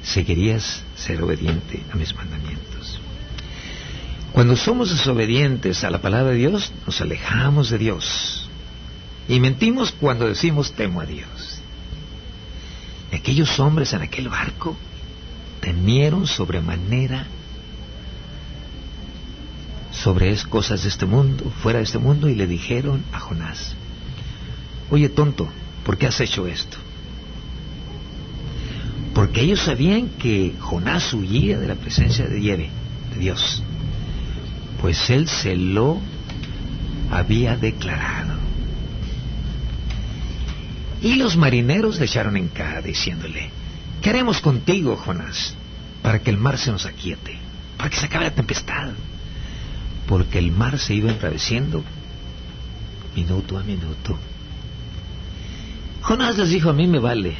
seguirías ser obediente a mis mandamientos. Cuando somos desobedientes a la palabra de Dios, nos alejamos de Dios. Y mentimos cuando decimos temo a Dios. aquellos hombres en aquel barco temieron sobremanera sobre cosas de este mundo, fuera de este mundo, y le dijeron a Jonás, oye tonto, ¿por qué has hecho esto? Porque ellos sabían que Jonás huía de la presencia de de Dios. Pues él se lo había declarado. Y los marineros le echaron en cara diciéndole, ¿qué haremos contigo, Jonás? Para que el mar se nos aquiete, para que se acabe la tempestad. Porque el mar se iba embraveciendo minuto a minuto. Jonás les dijo, a mí me vale,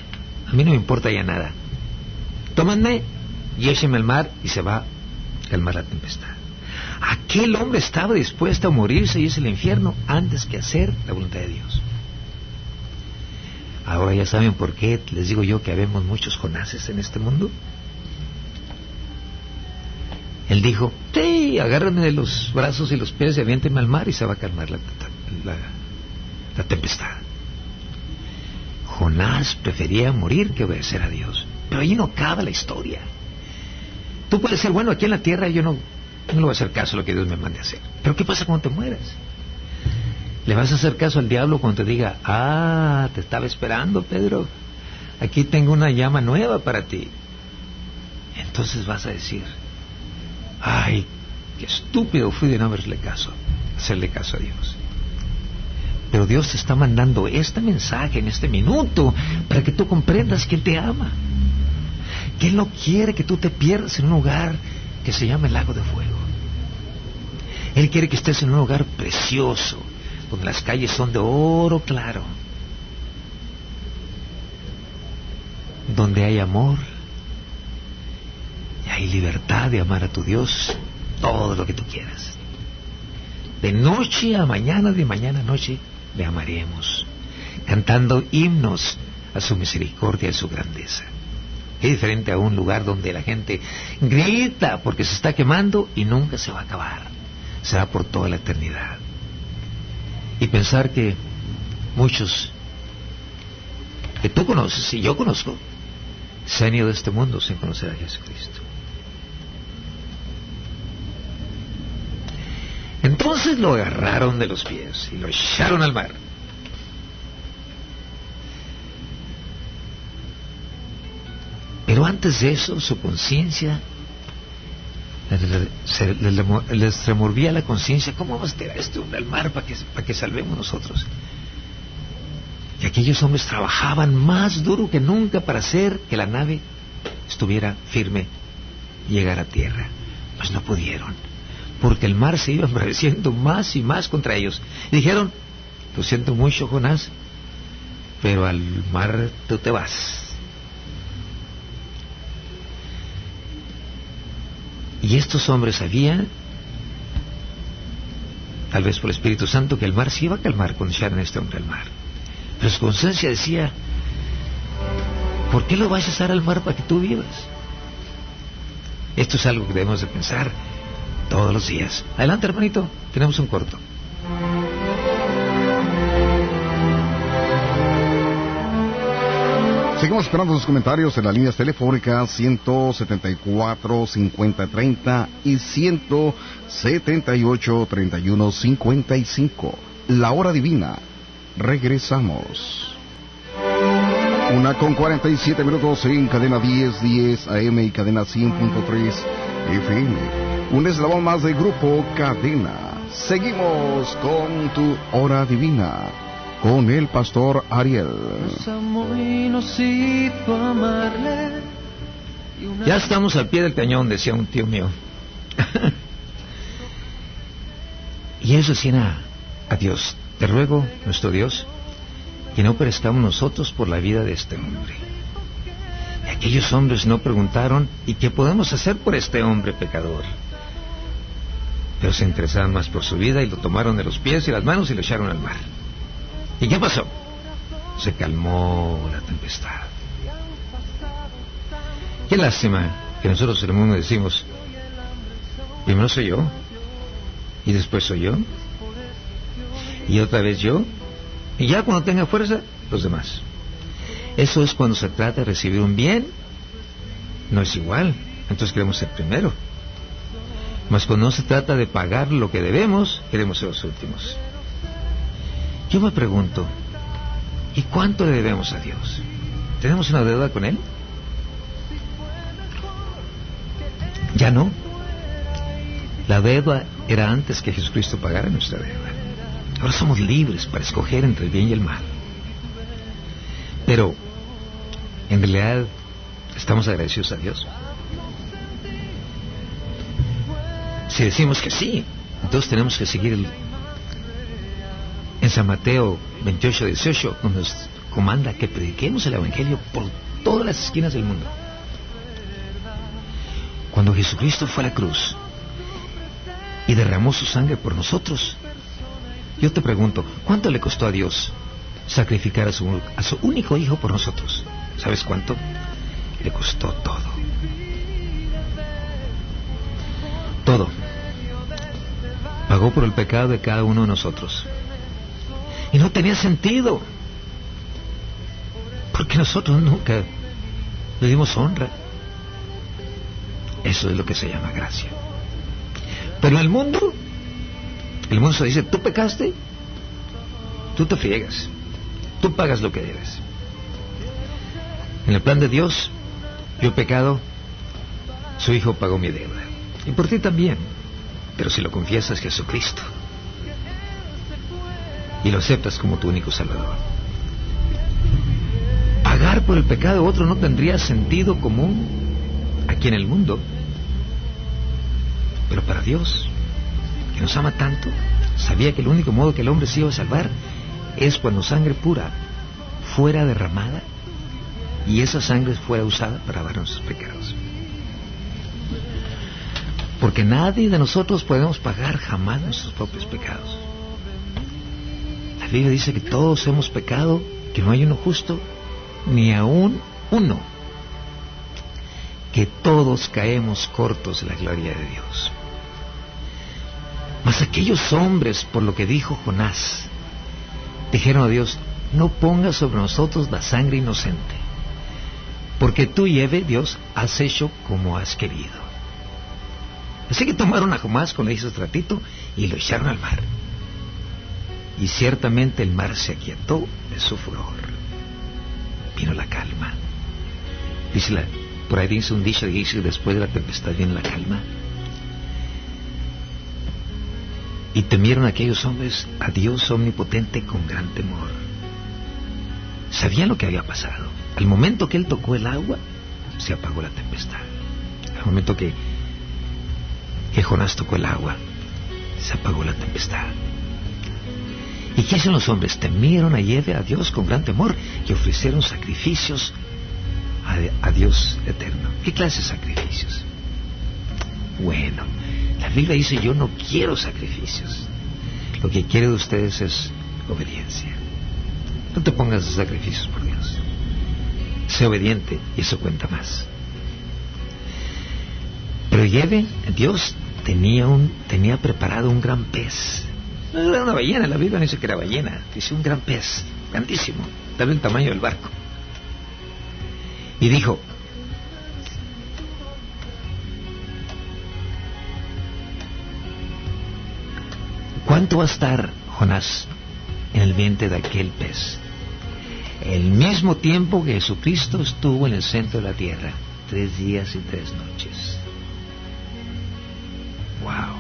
a mí no me importa ya nada. Tómanme y échenme al mar y se va a calmar la tempestad. Aquel hombre estaba dispuesto a morirse y es el infierno antes que hacer la voluntad de Dios. Ahora ya saben por qué les digo yo que habemos muchos Jonases en este mundo. Él dijo, sí, agárrame de los brazos y los pies y aviénteme al mar y se va a calmar la, la tempestad. Jonás prefería morir que obedecer a Dios. Pero ahí no acaba la historia. Tú puedes ser bueno aquí en la tierra, yo no, no le voy a hacer caso a lo que Dios me mande a hacer. Pero ¿qué pasa cuando te mueras? ¿Le vas a hacer caso al diablo cuando te diga, ah, te estaba esperando, Pedro? Aquí tengo una llama nueva para ti. Entonces vas a decir, ay, qué estúpido fui de no haberle caso, hacerle caso a Dios. Pero Dios te está mandando este mensaje en este minuto para que tú comprendas que Él te ama. Que Él no quiere que tú te pierdas en un lugar que se llama el lago de fuego. Él quiere que estés en un lugar precioso, donde las calles son de oro claro, donde hay amor y hay libertad de amar a tu Dios todo lo que tú quieras. De noche a mañana, de mañana a noche, le amaremos, cantando himnos a su misericordia y su grandeza. Es diferente a un lugar donde la gente grita porque se está quemando y nunca se va a acabar. Será por toda la eternidad. Y pensar que muchos que tú conoces y yo conozco se han ido de este mundo sin conocer a Jesucristo. Entonces lo agarraron de los pies y lo echaron al mar. Antes eso, su conciencia les removía la conciencia. ¿Cómo vamos a tirar este hombre al mar para que, para que salvemos nosotros? Y aquellos hombres trabajaban más duro que nunca para hacer que la nave estuviera firme y llegara a tierra. Pues no pudieron, porque el mar se iba embraveciendo más y más contra ellos. Y dijeron, lo siento mucho, Jonás, pero al mar tú te vas. Y estos hombres sabían, tal vez por el Espíritu Santo, que el mar se iba a calmar cuando echaran a este hombre al mar. Pero su conciencia decía, ¿por qué lo vas a echar al mar para que tú vivas? Esto es algo que debemos de pensar todos los días. Adelante, hermanito, tenemos un corto. Seguimos esperando sus comentarios en las líneas telefónicas 174 5030 y 178 3155. La hora divina. Regresamos. Una con 47 minutos en cadena 1010 10 AM y cadena 100.3 FM. Un eslabón más de grupo Cadena. Seguimos con tu hora divina con el pastor Ariel. Ya estamos al pie del cañón, decía un tío mío. y eso decía a Dios, te ruego, nuestro Dios, que no prestamos nosotros por la vida de este hombre. Y aquellos hombres no preguntaron, ¿y qué podemos hacer por este hombre pecador? Pero se interesaban más por su vida y lo tomaron de los pies y las manos y lo echaron al mar. ¿Y qué pasó? Se calmó la tempestad. Qué lástima que nosotros en el mundo decimos, primero soy yo, y después soy yo, y otra vez yo, y ya cuando tenga fuerza, los demás. Eso es cuando se trata de recibir un bien, no es igual, entonces queremos ser primero. Mas cuando no se trata de pagar lo que debemos, queremos ser los últimos. Yo me pregunto, ¿y cuánto le debemos a Dios? ¿Tenemos una deuda con Él? Ya no. La deuda era antes que Jesucristo pagara nuestra deuda. Ahora somos libres para escoger entre el bien y el mal. Pero, en realidad, ¿estamos agradecidos a Dios? Si decimos que sí, entonces tenemos que seguir el, en San Mateo 28, 18, nos comanda que prediquemos el Evangelio por todas las esquinas del mundo. Cuando Jesucristo fue a la cruz y derramó su sangre por nosotros, yo te pregunto, ¿cuánto le costó a Dios sacrificar a su, a su único hijo por nosotros? ¿Sabes cuánto? Le costó todo. Todo. pagó por el pecado de cada uno de nosotros. Y no tenía sentido. Porque nosotros nunca le dimos honra. Eso es lo que se llama gracia. Pero el mundo, el mundo se dice, tú pecaste, tú te friegas, tú pagas lo que debes. En el plan de Dios, yo he pecado, su Hijo pagó mi deuda. Y por ti también. Pero si lo confiesas Jesucristo y lo aceptas como tu único Salvador. Pagar por el pecado de otro no tendría sentido común aquí en el mundo. Pero para Dios, que nos ama tanto, sabía que el único modo que el hombre se iba a salvar es cuando sangre pura fuera derramada y esa sangre fuera usada para lavar nuestros pecados. Porque nadie de nosotros podemos pagar jamás nuestros propios pecados. Biblia dice que todos hemos pecado, que no hay uno justo, ni aún uno. Que todos caemos cortos de la gloria de Dios. Mas aquellos hombres, por lo que dijo Jonás, dijeron a Dios, no pongas sobre nosotros la sangre inocente, porque tú, Eve, Dios, has hecho como has querido. Así que tomaron a Jonás con le hizo ratito y lo echaron al mar. Y ciertamente el mar se aquietó de su furor. Vino la calma. Dice la, por ahí dice un dicho que dice después de la tempestad viene la calma. Y temieron aquellos hombres a Dios omnipotente con gran temor. Sabían lo que había pasado. Al momento que él tocó el agua, se apagó la tempestad. Al momento que que Jonás tocó el agua, se apagó la tempestad. ¿Y qué hicieron los hombres? Temieron a Yeve, a Dios con gran temor y ofrecieron sacrificios a, Dios eterno. ¿Qué clase de sacrificios? Bueno, la Biblia dice yo no quiero sacrificios. Lo que quiero de ustedes es obediencia. No te pongas sacrificios por Dios. Sé obediente y eso cuenta más. Pero lleve, Dios tenía, un, tenía preparado un gran pez. Era una ballena, la Biblia no dice que era ballena, dice un gran pez, grandísimo, tal el tamaño del barco. Y dijo, ¿cuánto va a estar Jonás en el vientre de aquel pez? El mismo tiempo que Jesucristo estuvo en el centro de la tierra, tres días y tres noches. Wow.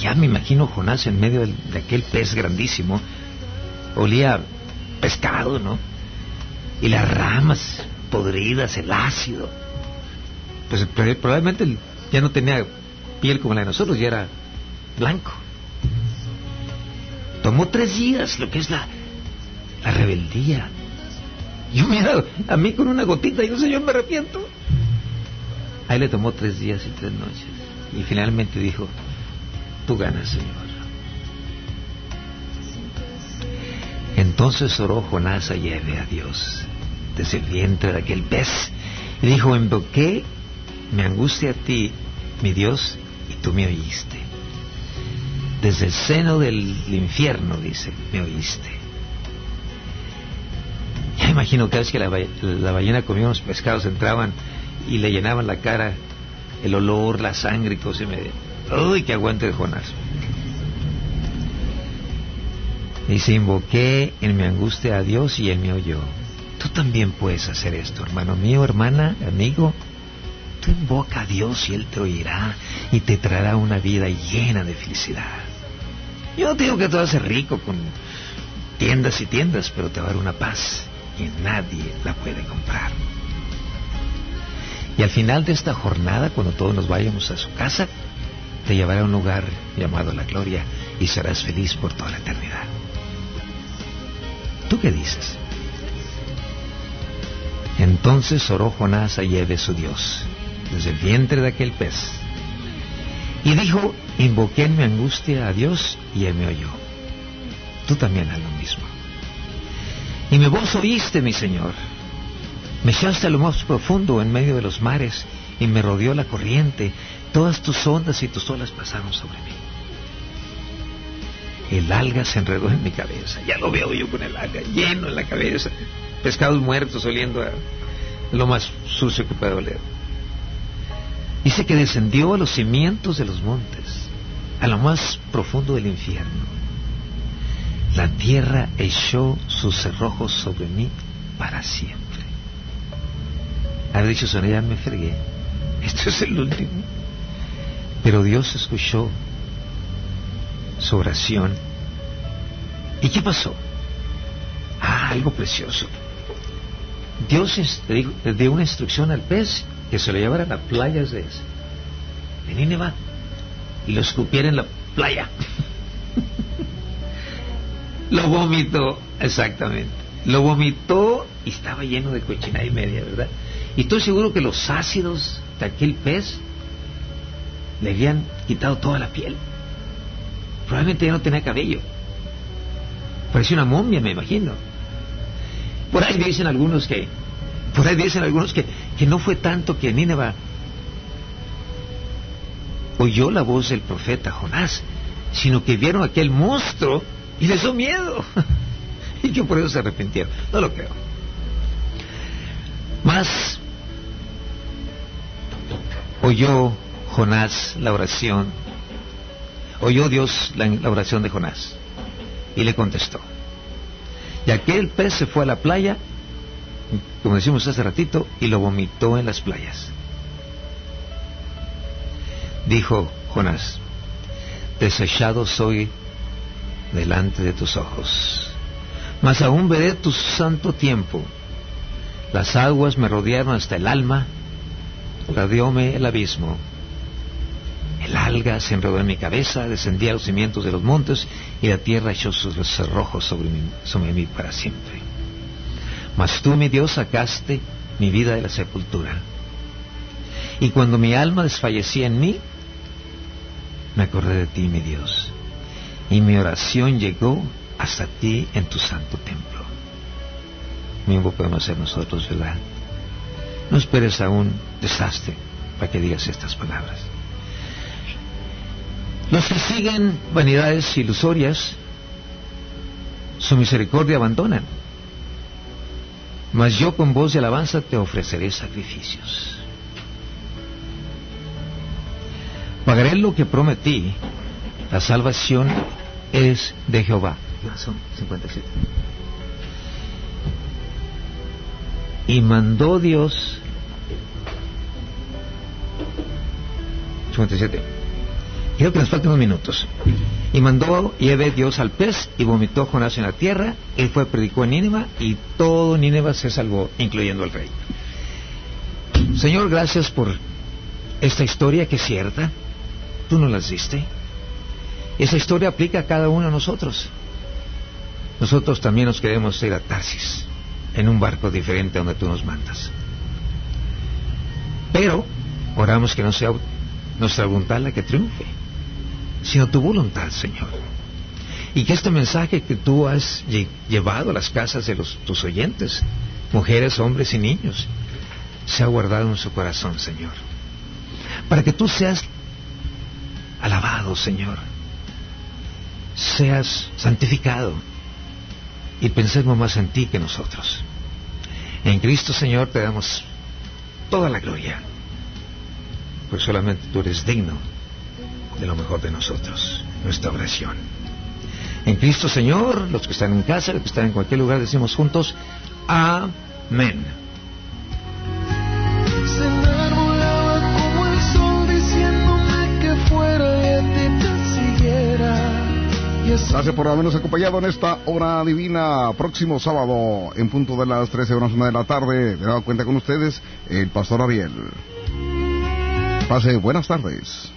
Ya me imagino Jonás en medio de aquel pez grandísimo. Olía pescado, ¿no? Y las ramas podridas, el ácido. Pues probablemente ya no tenía piel como la de nosotros, ya era blanco. Tomó tres días lo que es la, la rebeldía. Yo mira, a mí con una gotita, yo yo me arrepiento. Ahí le tomó tres días y tres noches. Y finalmente dijo, tú ganas, Señor. Entonces oró Jonás a Yahvé, a Dios, desde el vientre de aquel pez, y dijo, invoqué me angustia a ti, mi Dios, y tú me oíste. Desde el seno del infierno, dice, me oíste. Ya imagino cada vez que la, ballena comía unos pescados, entraban y le llenaban la cara el olor, la sangre y todo se me... ¡Uy, que aguante de Jonás! Dice, invoqué en mi angustia a Dios y Él me oyó. Tú también puedes hacer esto, hermano mío, hermana, amigo. Tú invoca a Dios y Él te oirá y te traerá una vida llena de felicidad. Yo no digo que te vas a ser rico con tiendas y tiendas, pero te va a dar una paz que nadie la puede comprar. Y al final de esta jornada, cuando todos nos vayamos a su casa, te llevará a un lugar llamado la gloria y serás feliz por toda la eternidad. ¿Tú qué dices? Entonces oró Jonás a Yeve su Dios, desde el vientre de aquel pez. Y dijo, invoqué en mi angustia a Dios y él me oyó. Tú también haz lo mismo. Y mi voz oíste, mi Señor me echaste a lo más profundo en medio de los mares y me rodeó la corriente. Todas tus ondas y tus olas pasaron sobre mí. el alga se enredó en mi cabeza. Ya lo veo yo con el alga lleno en la cabeza. Pescados muertos oliendo a lo más sucio que puede oler. Dice que descendió a los cimientos de los montes, a lo más profundo del infierno. La tierra echó sus cerrojos sobre mí para siempre. Haber dicho, ya me fregué. Esto es el último. Pero Dios escuchó su oración. ¿Y qué pasó? Ah, algo precioso. Dios dio una instrucción al pez que se lo llevara a las playas de, de Nínive y lo escupiera en la playa. lo vomitó, exactamente. Lo vomitó y estaba lleno de cochina y media, ¿verdad? Y estoy seguro que los ácidos de aquel pez le habían quitado toda la piel. Probablemente ya no tenía cabello. Parecía una momia, me imagino. Por ahí dicen algunos que, por ahí dicen algunos que, que no fue tanto que Nínive oyó la voz del profeta Jonás, sino que vieron aquel monstruo y les dio miedo. y que por eso se arrepintieron. No lo creo. Más oyó Jonás la oración oyó Dios la, oración de Jonás y le contestó. Y aquel pez se fue a la playa, como decimos hace ratito, y lo vomitó en las playas. Dijo Jonás, desechado soy delante de tus ojos, mas aún veré tu santo tiempo. Las aguas me rodearon hasta el alma, radióme el abismo se enredó en mi cabeza, descendí a los cimientos de los montes y la tierra echó sus cerrojos sobre mí, sobre mí para siempre. Mas tú, mi Dios, sacaste mi vida de la sepultura. Y cuando mi alma desfallecía en mí, me acordé de ti, mi Dios. Y mi oración llegó hasta ti en tu santo templo. Mismo podemos ser nosotros, ¿verdad? No esperes a un desastre para que digas estas palabras. Los que siguen vanidades ilusorias, su misericordia abandonan. Mas yo con voz de alabanza te ofreceré sacrificios. Pagaré lo que prometí. La salvación es de Jehová. Y mandó Dios 57 Quiero que nos unos minutos. Y mandó Eve Dios al pez y vomitó Jonás en la tierra. Él fue, predicó en Nínive y todo Nínive se salvó, incluyendo al rey. Señor, gracias por esta historia que es cierta. Tú nos las diste. Esa historia aplica a cada uno de nosotros. Nosotros también nos queremos ir a Tarsis, en un barco diferente a donde tú nos mandas. Pero oramos que no sea nuestra voluntad la que triunfe sino tu voluntad, Señor. Y que este mensaje que tú has llevado a las casas de tus oyentes, mujeres, hombres y niños, sea guardado en su corazón, Señor. Para que tú seas alabado, Señor. Seas santificado. Y pensemos más en ti que nosotros. En Cristo, Señor, te damos toda la gloria. Pues solamente tú eres digno de lo mejor de nosotros, nuestra oración. En Cristo Señor, los que están en casa, los que están en cualquier lugar, decimos juntos, amén. Gracias por habernos acompañado en esta hora divina. Próximo sábado, en punto de las 13 horas de la tarde, me dado cuenta con ustedes el pastor Ariel. Pase buenas tardes.